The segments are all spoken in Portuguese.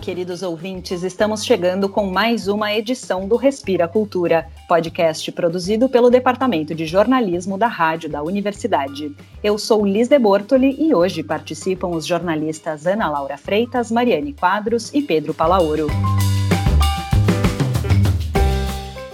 queridos ouvintes, estamos chegando com mais uma edição do Respira Cultura, podcast produzido pelo Departamento de Jornalismo da Rádio da Universidade. Eu sou Liz de Bortoli e hoje participam os jornalistas Ana Laura Freitas, Mariane Quadros e Pedro Palaoro.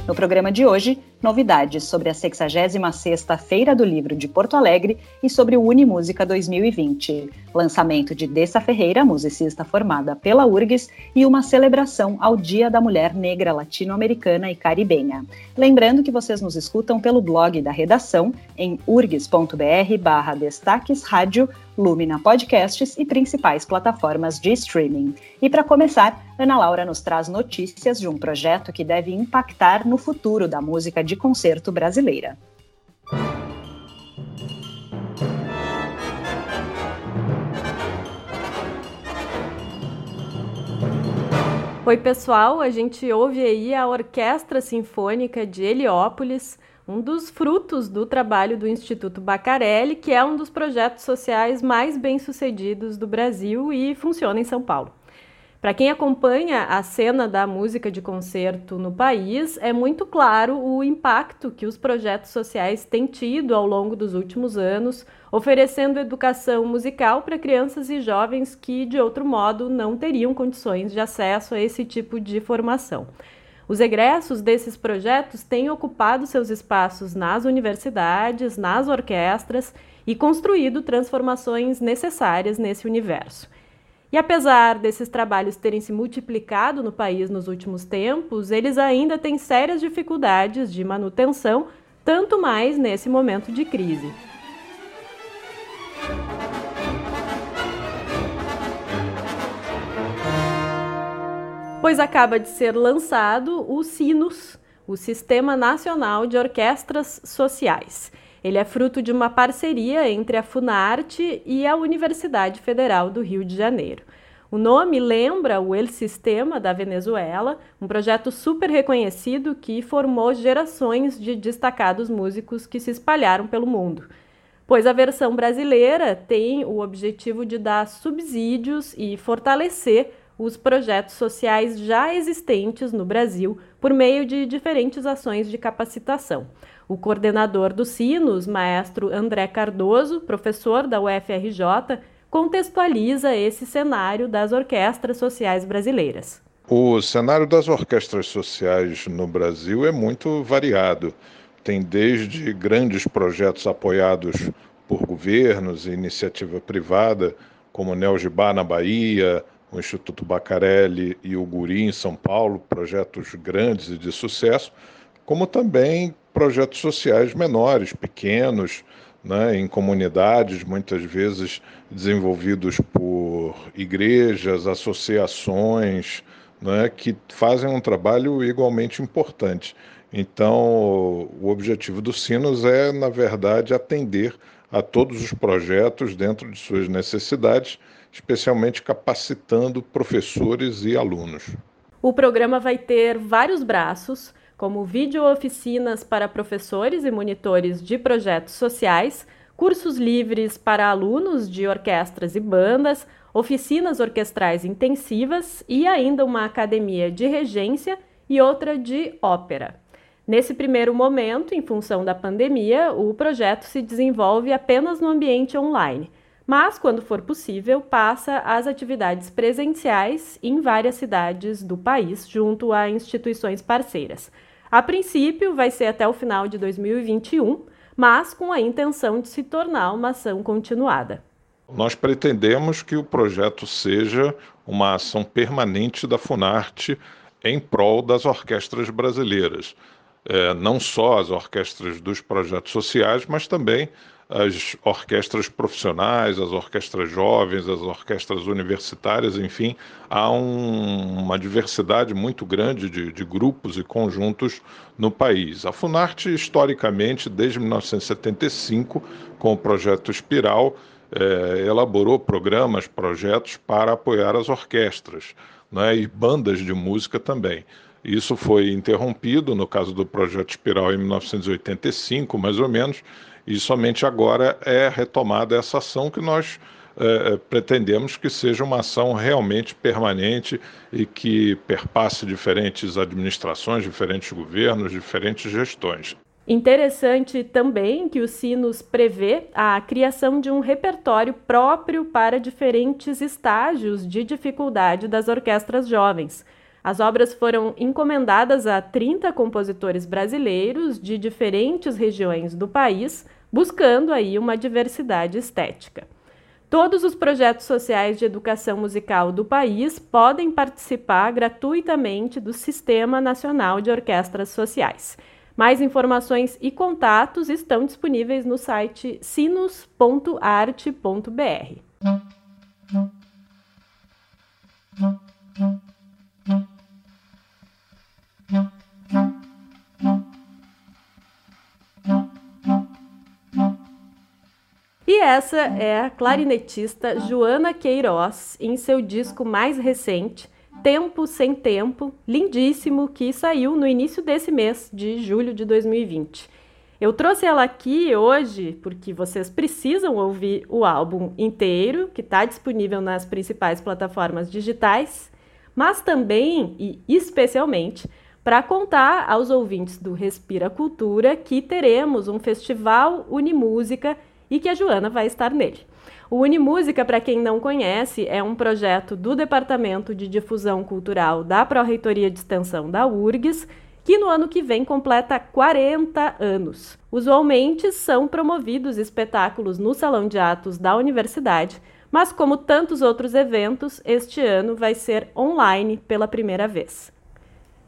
No programa de hoje, novidades sobre a 66ª Feira do Livro de Porto Alegre e sobre o Unimúsica 2020, lançamento de Dessa Ferreira, musicista formada pela URGS, e uma celebração ao Dia da Mulher Negra Latino-Americana e Caribenha. Lembrando que vocês nos escutam pelo blog da redação em urgs.br barra destaques rádio Lumina Podcasts e principais plataformas de streaming. E para começar, Ana Laura nos traz notícias de um projeto que deve impactar no futuro da música de concerto brasileira. Oi, pessoal, a gente ouve aí a Orquestra Sinfônica de Heliópolis um dos frutos do trabalho do Instituto Bacarelli, que é um dos projetos sociais mais bem-sucedidos do Brasil e funciona em São Paulo. Para quem acompanha a cena da música de concerto no país, é muito claro o impacto que os projetos sociais têm tido ao longo dos últimos anos, oferecendo educação musical para crianças e jovens que, de outro modo, não teriam condições de acesso a esse tipo de formação. Os egressos desses projetos têm ocupado seus espaços nas universidades, nas orquestras e construído transformações necessárias nesse universo. E apesar desses trabalhos terem se multiplicado no país nos últimos tempos, eles ainda têm sérias dificuldades de manutenção, tanto mais nesse momento de crise. pois acaba de ser lançado o SINUS, o Sistema Nacional de Orquestras Sociais. Ele é fruto de uma parceria entre a Funarte e a Universidade Federal do Rio de Janeiro. O nome lembra o El Sistema da Venezuela, um projeto super reconhecido que formou gerações de destacados músicos que se espalharam pelo mundo. Pois a versão brasileira tem o objetivo de dar subsídios e fortalecer os projetos sociais já existentes no Brasil por meio de diferentes ações de capacitação. O coordenador do Sinos, maestro André Cardoso, professor da UFRJ, contextualiza esse cenário das orquestras sociais brasileiras. O cenário das orquestras sociais no Brasil é muito variado. Tem desde grandes projetos apoiados por governos e iniciativa privada, como o Neogibá na Bahia, o Instituto Bacarelli e o Guri em São Paulo, projetos grandes e de sucesso, como também projetos sociais menores, pequenos, né, em comunidades, muitas vezes desenvolvidos por igrejas, associações, né, que fazem um trabalho igualmente importante. Então, o objetivo do Sinos é, na verdade, atender a todos os projetos dentro de suas necessidades especialmente capacitando professores e alunos. O programa vai ter vários braços, como vídeo oficinas para professores e monitores de projetos sociais, cursos livres para alunos de orquestras e bandas, oficinas orquestrais intensivas e ainda uma academia de regência e outra de ópera. Nesse primeiro momento, em função da pandemia, o projeto se desenvolve apenas no ambiente online mas, quando for possível, passa às atividades presenciais em várias cidades do país, junto a instituições parceiras. A princípio, vai ser até o final de 2021, mas com a intenção de se tornar uma ação continuada. Nós pretendemos que o projeto seja uma ação permanente da Funarte em prol das orquestras brasileiras. É, não só as orquestras dos projetos sociais, mas também as orquestras profissionais, as orquestras jovens, as orquestras universitárias, enfim, há um, uma diversidade muito grande de, de, grupos e conjuntos no país. A Funarte, historicamente, desde 1975, com o projeto Espiral, eh, elaborou programas, projetos para apoiar as orquestras né, e bandas de música também. Isso foi interrompido no caso do projeto Espiral em 1985, mais ou menos, e somente agora é retomada essa ação que nós é, pretendemos que seja uma ação realmente permanente e que perpasse diferentes administrações, diferentes governos, diferentes gestões. Interessante também que o Sinos prevê a criação de um repertório próprio para diferentes estágios de dificuldade das orquestras jovens. As obras foram encomendadas a 30 compositores brasileiros de diferentes regiões do país, buscando aí uma diversidade estética. Todos os projetos sociais de educação musical do país podem participar gratuitamente do Sistema Nacional de Orquestras Sociais. Mais informações e contatos estão disponíveis no site sinos.arte.br. E essa é a clarinetista Joana Queiroz em seu disco mais recente, Tempo Sem Tempo, lindíssimo, que saiu no início desse mês, de julho de 2020. Eu trouxe ela aqui hoje porque vocês precisam ouvir o álbum inteiro, que está disponível nas principais plataformas digitais, mas também e especialmente para contar aos ouvintes do Respira Cultura que teremos um festival Unimúsica e que a Joana vai estar nele. O Unimúsica, para quem não conhece, é um projeto do Departamento de Difusão Cultural da Pró-Reitoria de Extensão da URGS, que no ano que vem completa 40 anos. Usualmente são promovidos espetáculos no Salão de Atos da universidade, mas como tantos outros eventos, este ano vai ser online pela primeira vez.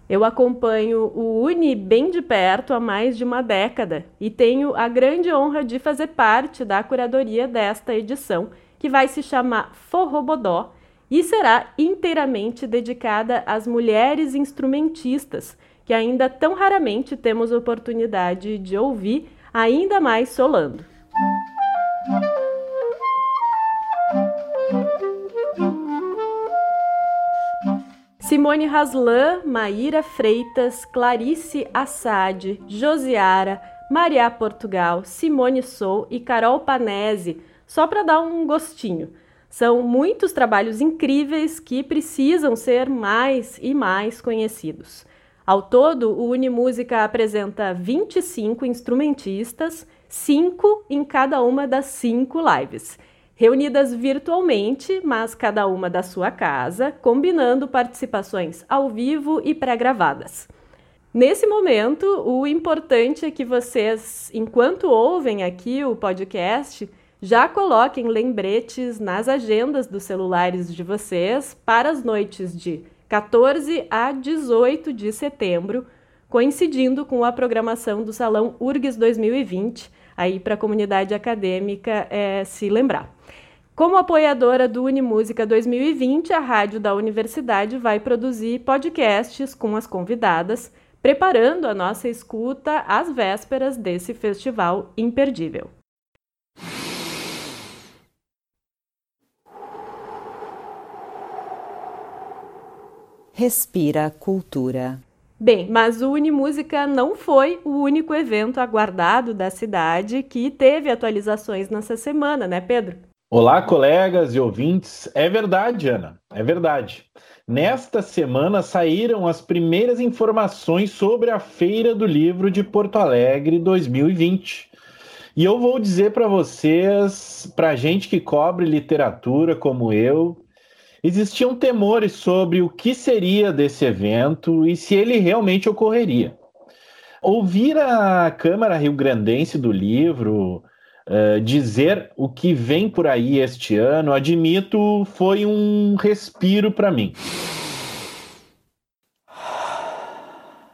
Eu acompanho o Uni bem de perto há mais de uma década e tenho a grande honra de fazer parte da curadoria desta edição, que vai se chamar Forrobodó e será inteiramente dedicada às mulheres instrumentistas, que ainda tão raramente temos oportunidade de ouvir, ainda mais solando. Simone Haslan, Maíra Freitas, Clarice Assad, Josiara, Maria Portugal, Simone Sou e Carol Panese, só para dar um gostinho. São muitos trabalhos incríveis que precisam ser mais e mais conhecidos. Ao todo, o Unimúsica apresenta 25 instrumentistas, 5 em cada uma das cinco lives reunidas virtualmente, mas cada uma da sua casa, combinando participações ao vivo e pré-gravadas. Nesse momento, o importante é que vocês, enquanto ouvem aqui o podcast, já coloquem lembretes nas agendas dos celulares de vocês para as noites de 14 a 18 de setembro, coincidindo com a programação do Salão URGS 2020, aí para a comunidade acadêmica é, se lembrar. Como apoiadora do Unimúsica 2020, a rádio da universidade vai produzir podcasts com as convidadas, preparando a nossa escuta às vésperas desse festival imperdível. Respira Cultura. Bem, mas o Unimúsica não foi o único evento aguardado da cidade que teve atualizações nessa semana, né, Pedro? Olá, colegas e ouvintes. É verdade, Ana, é verdade. Nesta semana saíram as primeiras informações sobre a Feira do Livro de Porto Alegre 2020. E eu vou dizer para vocês, para gente que cobre literatura como eu, existiam temores sobre o que seria desse evento e se ele realmente ocorreria. Ouvir a Câmara Rio Grandense do Livro Uh, dizer o que vem por aí este ano, admito, foi um respiro para mim.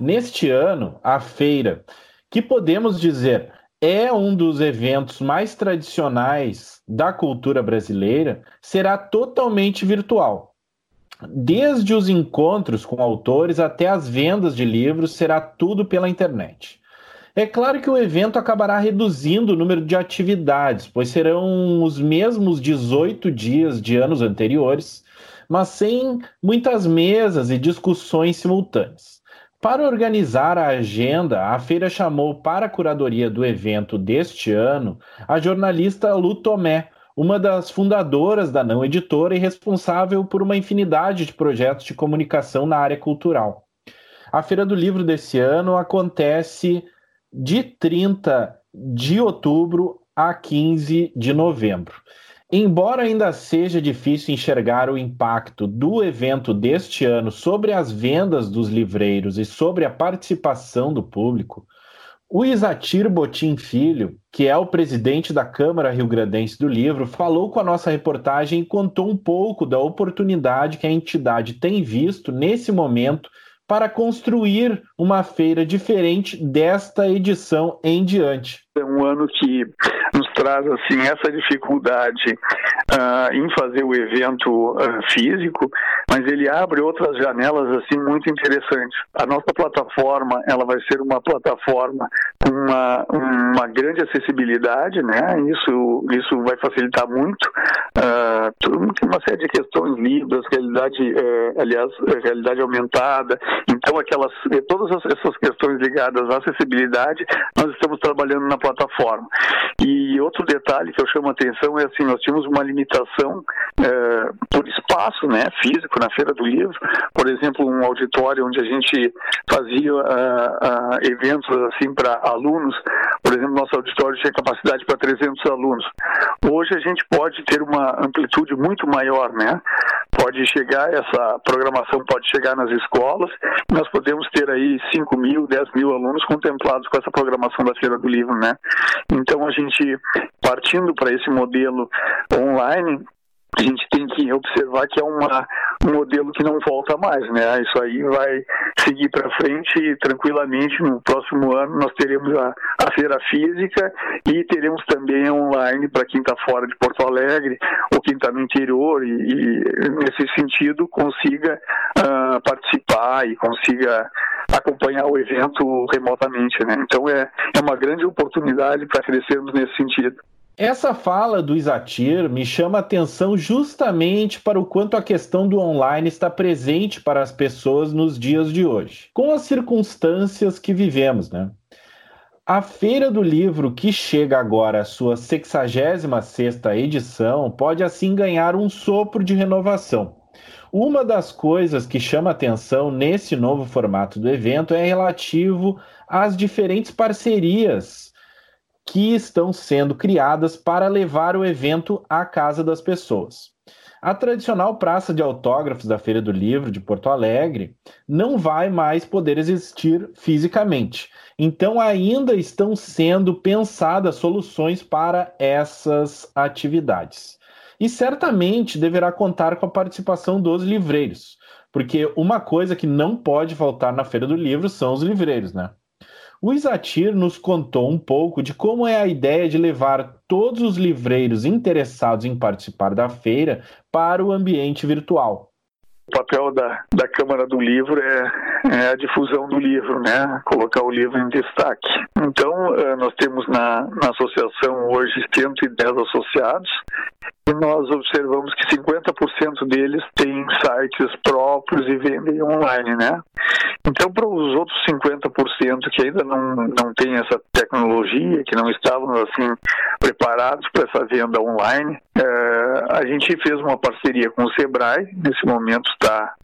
Neste ano, a feira, que podemos dizer é um dos eventos mais tradicionais da cultura brasileira, será totalmente virtual. Desde os encontros com autores até as vendas de livros, será tudo pela internet. É claro que o evento acabará reduzindo o número de atividades, pois serão os mesmos 18 dias de anos anteriores, mas sem muitas mesas e discussões simultâneas. Para organizar a agenda, a feira chamou para a curadoria do evento deste ano a jornalista Lu Tomé, uma das fundadoras da Não Editora e responsável por uma infinidade de projetos de comunicação na área cultural. A Feira do Livro desse ano acontece de 30 de outubro a 15 de novembro. Embora ainda seja difícil enxergar o impacto do evento deste ano sobre as vendas dos livreiros e sobre a participação do público, o Isatir Botim Filho, que é o presidente da Câmara Rio Grandense do Livro, falou com a nossa reportagem e contou um pouco da oportunidade que a entidade tem visto nesse momento para construir uma feira diferente desta edição em diante. É um ano que traz assim essa dificuldade uh, em fazer o evento uh, físico, mas ele abre outras janelas assim muito interessantes. A nossa plataforma ela vai ser uma plataforma com uma, uma grande acessibilidade, né? Isso isso vai facilitar muito. Uh, tem uma série de questões libras, realidade, eh, aliás, realidade aumentada. Então aquelas todas essas questões ligadas à acessibilidade nós estamos trabalhando na plataforma. E outro detalhe que eu chamo a atenção é assim, nós tínhamos uma limitação é, por espaço, né, físico na Feira do Livro, por exemplo, um auditório onde a gente fazia uh, uh, eventos assim para alunos, por exemplo, nosso auditório tinha capacidade para 300 alunos. Hoje a gente pode ter uma amplitude muito maior, né? Pode chegar, essa programação pode chegar nas escolas, nós podemos ter aí 5 mil, 10 mil alunos contemplados com essa programação da Feira do Livro, né? Então a gente, partindo para esse modelo online, a gente tem que observar que é uma, um modelo que não volta mais, né? Isso aí vai seguir para frente tranquilamente no próximo ano nós teremos a, a feira física e teremos também online para quem está fora de Porto Alegre ou quem está no interior e, e, nesse sentido consiga uh, participar e consiga acompanhar o evento remotamente, né? Então é, é uma grande oportunidade para crescermos nesse sentido. Essa fala do Isatir me chama atenção justamente para o quanto a questão do online está presente para as pessoas nos dias de hoje, com as circunstâncias que vivemos, né? A Feira do Livro, que chega agora à sua 66ª edição, pode assim ganhar um sopro de renovação. Uma das coisas que chama atenção nesse novo formato do evento é relativo às diferentes parcerias que estão sendo criadas para levar o evento à casa das pessoas. A tradicional praça de autógrafos da Feira do Livro de Porto Alegre não vai mais poder existir fisicamente. Então, ainda estão sendo pensadas soluções para essas atividades. E certamente deverá contar com a participação dos livreiros, porque uma coisa que não pode faltar na Feira do Livro são os livreiros, né? O Isatir nos contou um pouco de como é a ideia de levar todos os livreiros interessados em participar da feira para o ambiente virtual. O papel da, da Câmara do Livro é, é, a difusão do livro, né? Colocar o livro em destaque. Então, eh, nós temos na, na associação hoje 110 associados e nós observamos que 50% deles têm sites próprios e vendem online, né? Então, para os outros 50% que ainda não, não têm essa tecnologia, que não estavam assim preparados para essa venda online, é, a gente fez uma parceria com o Sebrae, nesse momento está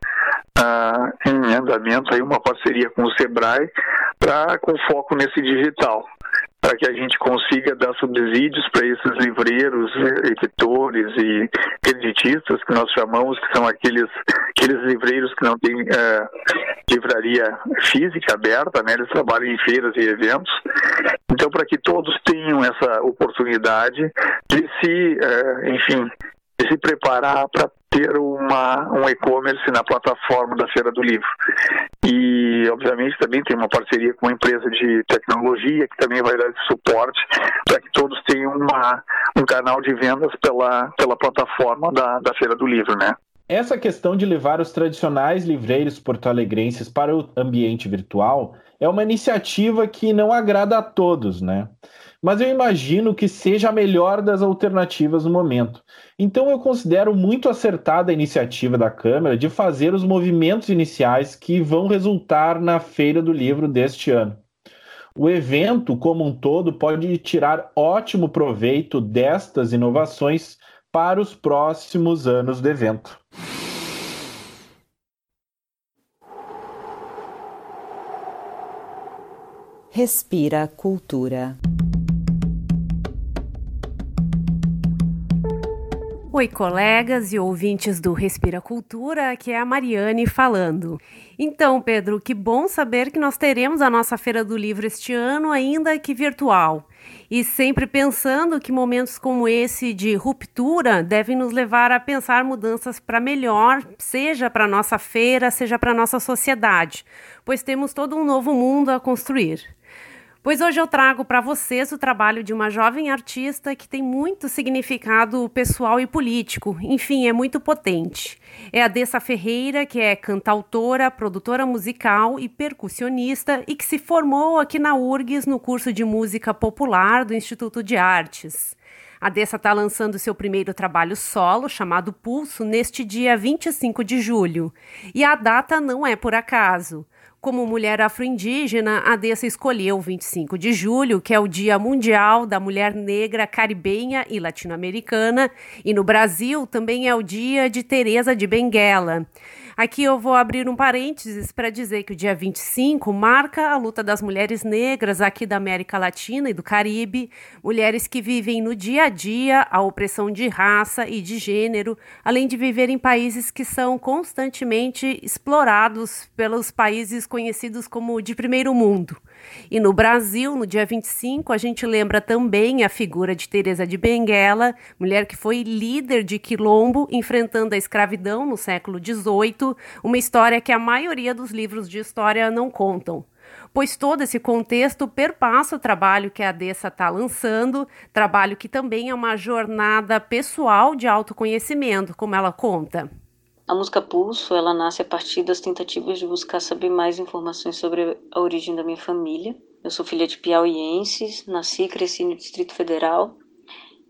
ah, em andamento aí uma parceria com o Sebrae para com foco nesse digital para que a gente consiga dar subsídios para esses livreiros, editores e creditistas que nós chamamos, que são aqueles, aqueles livreiros que não têm é, livraria física aberta, né? eles trabalham em feiras e eventos. Então, para que todos tenham essa oportunidade de se, é, enfim, de se preparar para ter uma, um e-commerce na plataforma da Feira do Livro. E, obviamente, também tem uma parceria com uma empresa de tecnologia que também vai dar suporte para que todos tenham uma, um canal de vendas pela, pela plataforma da, da Feira do Livro, né? Essa questão de levar os tradicionais livreiros porto-alegrenses para o ambiente virtual é uma iniciativa que não agrada a todos, né? Mas eu imagino que seja a melhor das alternativas no momento. Então eu considero muito acertada a iniciativa da Câmara de fazer os movimentos iniciais que vão resultar na Feira do Livro deste ano. O evento, como um todo, pode tirar ótimo proveito destas inovações para os próximos anos do evento. Respira Cultura. Oi, colegas e ouvintes do Respira Cultura, aqui é a Mariane falando. Então, Pedro, que bom saber que nós teremos a nossa Feira do Livro este ano, ainda que virtual. E sempre pensando que momentos como esse de ruptura devem nos levar a pensar mudanças para melhor, seja para nossa feira, seja para nossa sociedade, pois temos todo um novo mundo a construir. Pois hoje eu trago para vocês o trabalho de uma jovem artista que tem muito significado pessoal e político, enfim, é muito potente. É a Dessa Ferreira, que é cantautora, produtora musical e percussionista e que se formou aqui na URGS no curso de música popular do Instituto de Artes. A Dessa está lançando seu primeiro trabalho solo, chamado Pulso, neste dia 25 de julho. E a data não é por acaso. Como mulher afro-indígena, a Dessa escolheu o 25 de julho, que é o Dia Mundial da Mulher Negra Caribenha e Latino-Americana, e no Brasil também é o Dia de Teresa de Benguela. Aqui eu vou abrir um parênteses para dizer que o dia 25 marca a luta das mulheres negras aqui da América Latina e do Caribe, mulheres que vivem no dia a dia a opressão de raça e de gênero, além de viver em países que são constantemente explorados pelos países conhecidos como de primeiro mundo. E no Brasil, no dia 25, a gente lembra também a figura de Teresa de Benguela, mulher que foi líder de quilombo enfrentando a escravidão no século XVIII, uma história que a maioria dos livros de história não contam pois todo esse contexto perpassa o trabalho que a Dessa está lançando, trabalho que também é uma jornada pessoal de autoconhecimento, como ela conta. A música Pulso, ela nasce a partir das tentativas de buscar saber mais informações sobre a origem da minha família. Eu sou filha de piauienses, nasci e cresci no Distrito Federal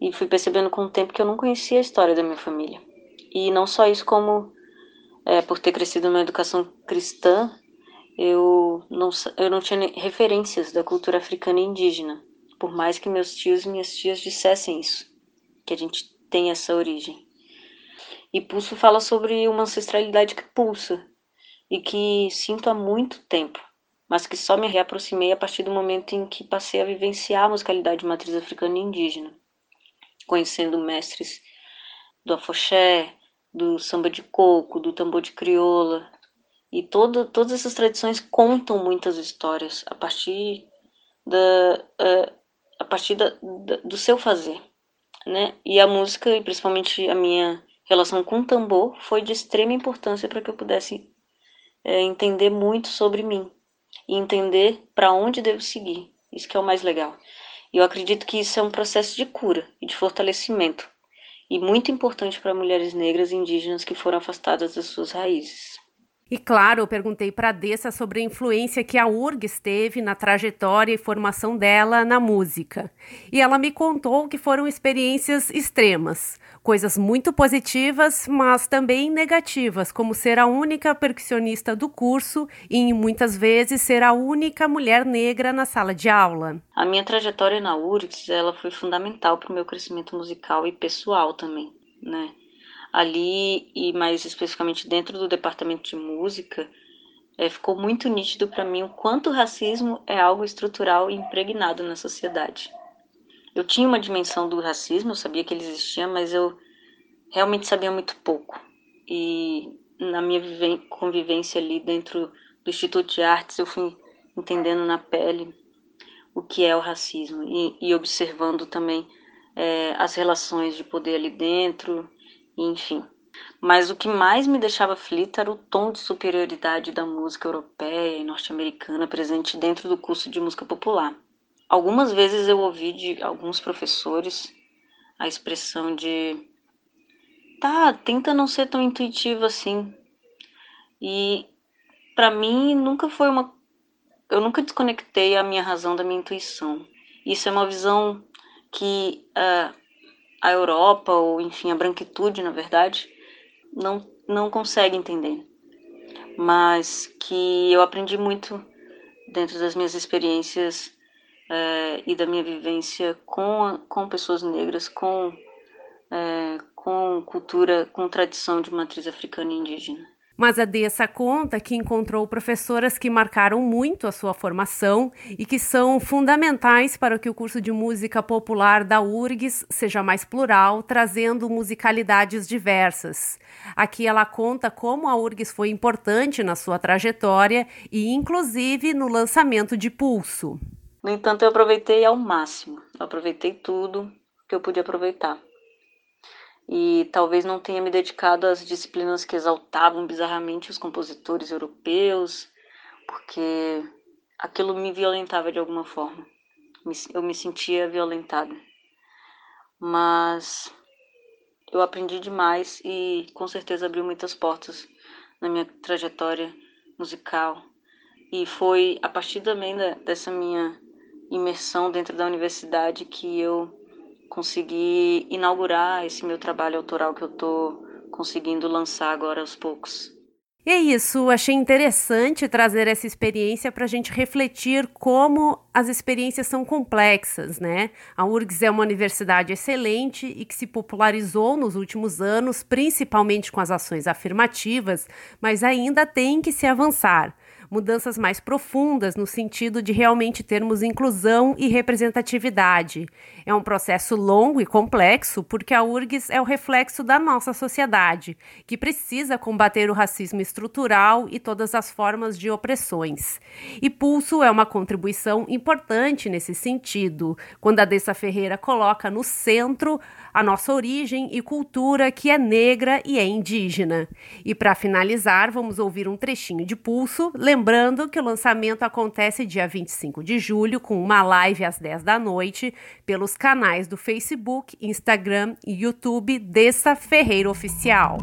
e fui percebendo com o tempo que eu não conhecia a história da minha família. E não só isso, como é, por ter crescido numa educação cristã, eu não, eu não tinha referências da cultura africana e indígena, por mais que meus tios e minhas tias dissessem isso, que a gente tem essa origem. E Pulso fala sobre uma ancestralidade que pulsa e que sinto há muito tempo, mas que só me reaproximei a partir do momento em que passei a vivenciar a musicalidade de matriz africana e indígena, conhecendo mestres do afoxé, do samba de coco, do tambor de crioula. E todo, todas essas tradições contam muitas histórias a partir da, a partir da, da, do seu fazer, né? E a música, e principalmente a minha relação com o tambor foi de extrema importância para que eu pudesse é, entender muito sobre mim e entender para onde devo seguir. Isso que é o mais legal. E eu acredito que isso é um processo de cura e de fortalecimento e muito importante para mulheres negras e indígenas que foram afastadas das suas raízes. E claro, eu perguntei para Dessa sobre a influência que a URGS teve na trajetória e formação dela na música. E ela me contou que foram experiências extremas, coisas muito positivas, mas também negativas, como ser a única percussionista do curso e muitas vezes ser a única mulher negra na sala de aula. A minha trajetória na URGS, ela foi fundamental para o meu crescimento musical e pessoal também, né? Ali e mais especificamente dentro do departamento de música, é, ficou muito nítido para mim o quanto o racismo é algo estrutural e impregnado na sociedade. Eu tinha uma dimensão do racismo, eu sabia que ele existia, mas eu realmente sabia muito pouco. E na minha convivência ali dentro do Instituto de Artes, eu fui entendendo na pele o que é o racismo e, e observando também é, as relações de poder ali dentro enfim. Mas o que mais me deixava aflita era o tom de superioridade da música europeia e norte-americana presente dentro do curso de música popular. Algumas vezes eu ouvi de alguns professores a expressão de tá, tenta não ser tão intuitivo assim. E para mim nunca foi uma eu nunca desconectei a minha razão da minha intuição. Isso é uma visão que uh, a Europa, ou enfim, a branquitude, na verdade, não, não consegue entender. Mas que eu aprendi muito dentro das minhas experiências é, e da minha vivência com, com pessoas negras, com, é, com cultura, com tradição de matriz africana e indígena. Mas a Dessa conta que encontrou professoras que marcaram muito a sua formação e que são fundamentais para que o curso de música popular da URGS seja mais plural, trazendo musicalidades diversas. Aqui ela conta como a URGS foi importante na sua trajetória e, inclusive, no lançamento de Pulso. No entanto, eu aproveitei ao máximo, eu aproveitei tudo que eu pude aproveitar e talvez não tenha me dedicado às disciplinas que exaltavam bizarramente os compositores europeus, porque aquilo me violentava de alguma forma. Eu me sentia violentada. Mas eu aprendi demais e com certeza abriu muitas portas na minha trajetória musical. E foi a partir também dessa minha imersão dentro da universidade que eu conseguir inaugurar esse meu trabalho autoral que eu estou conseguindo lançar agora aos poucos. E é isso, achei interessante trazer essa experiência para a gente refletir como as experiências são complexas, né? A URGS é uma universidade excelente e que se popularizou nos últimos anos, principalmente com as ações afirmativas, mas ainda tem que se avançar mudanças mais profundas no sentido de realmente termos inclusão e representatividade. É um processo longo e complexo porque a URGS é o reflexo da nossa sociedade, que precisa combater o racismo estrutural e todas as formas de opressões. E Pulso é uma contribuição importante nesse sentido, quando a Dessa Ferreira coloca no centro a nossa origem e cultura que é negra e é indígena. E para finalizar, vamos ouvir um trechinho de Pulso, lembrando que o lançamento acontece dia 25 de julho com uma live às 10 da noite pelos canais do Facebook, Instagram e YouTube Dessa Ferreira Oficial.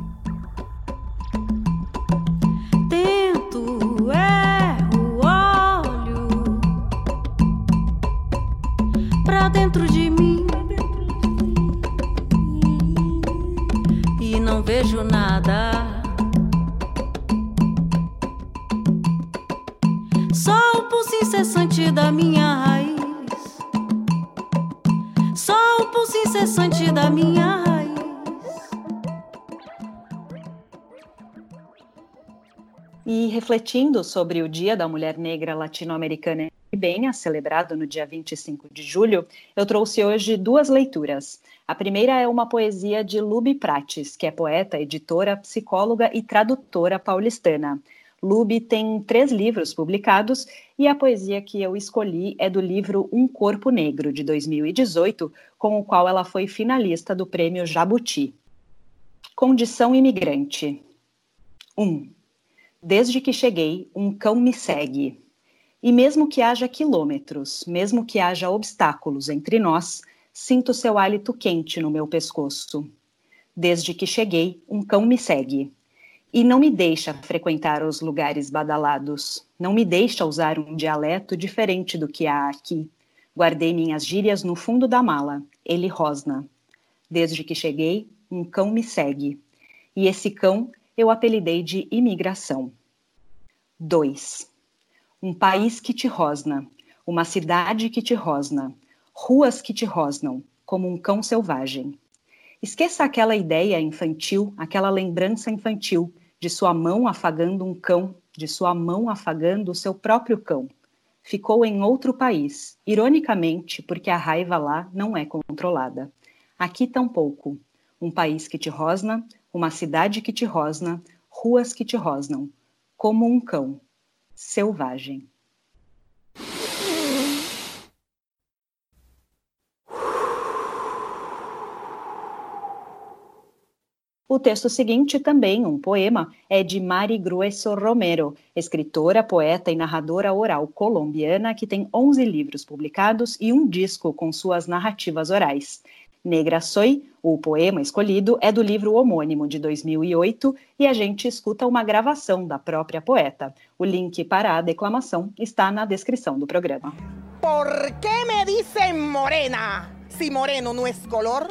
Refletindo sobre o Dia da Mulher Negra Latino-Americana Caribenha, celebrado no dia 25 de julho, eu trouxe hoje duas leituras. A primeira é uma poesia de Lube Prates, que é poeta, editora, psicóloga e tradutora paulistana. Lube tem três livros publicados e a poesia que eu escolhi é do livro Um Corpo Negro, de 2018, com o qual ela foi finalista do prêmio Jabuti. Condição imigrante. 1. Um, desde que cheguei, um cão me segue. E mesmo que haja quilômetros, mesmo que haja obstáculos entre nós, Sinto seu hálito quente no meu pescoço. Desde que cheguei, um cão me segue. E não me deixa frequentar os lugares badalados. Não me deixa usar um dialeto diferente do que há aqui. Guardei minhas gírias no fundo da mala. Ele rosna. Desde que cheguei, um cão me segue. E esse cão eu apelidei de imigração. 2. Um país que te rosna, uma cidade que te rosna, ruas que te rosnam, como um cão selvagem. Esqueça aquela ideia infantil, aquela lembrança infantil de sua mão afagando um cão, de sua mão afagando o seu próprio cão. Ficou em outro país, ironicamente, porque a raiva lá não é controlada. Aqui tampouco. Um país que te rosna, uma cidade que te rosna, ruas que te rosnam, como um cão, selvagem. O texto seguinte, também um poema, é de Mari Grueso Romero, escritora, poeta e narradora oral colombiana que tem 11 livros publicados e um disco com suas narrativas orais. Negra Soy, o poema escolhido, é do livro homônimo de 2008 e a gente escuta uma gravação da própria poeta. O link para a declamação está na descrição do programa. Por que me dicen morena, se moreno não é color?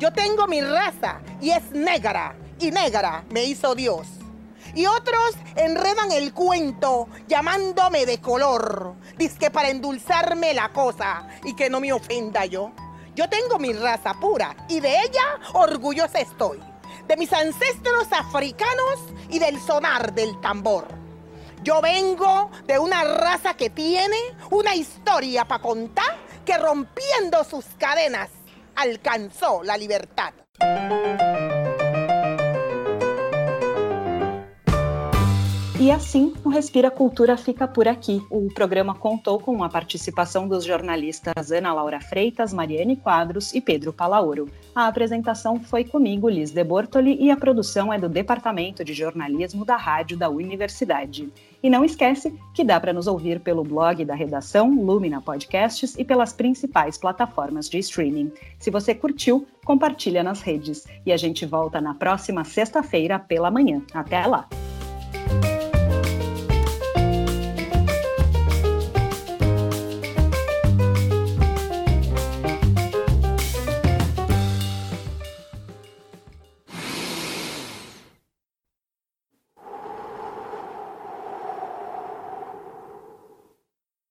Yo tengo mi raza y es negra, y negra me hizo Dios. Y otros enredan el cuento llamándome de color, que para endulzarme la cosa y que no me ofenda yo. Yo tengo mi raza pura y de ella orgullosa estoy, de mis ancestros africanos y del sonar del tambor. Yo vengo de una raza que tiene una historia para contar que rompiendo sus cadenas alcanzó la libertad. E assim, o Respira Cultura fica por aqui. O programa contou com a participação dos jornalistas Ana Laura Freitas, Mariane Quadros e Pedro Palaoro. A apresentação foi comigo, Liz de Bortoli, e a produção é do Departamento de Jornalismo da Rádio da Universidade. E não esquece que dá para nos ouvir pelo blog da redação, Lumina Podcasts, e pelas principais plataformas de streaming. Se você curtiu, compartilha nas redes. E a gente volta na próxima sexta-feira pela manhã. Até lá!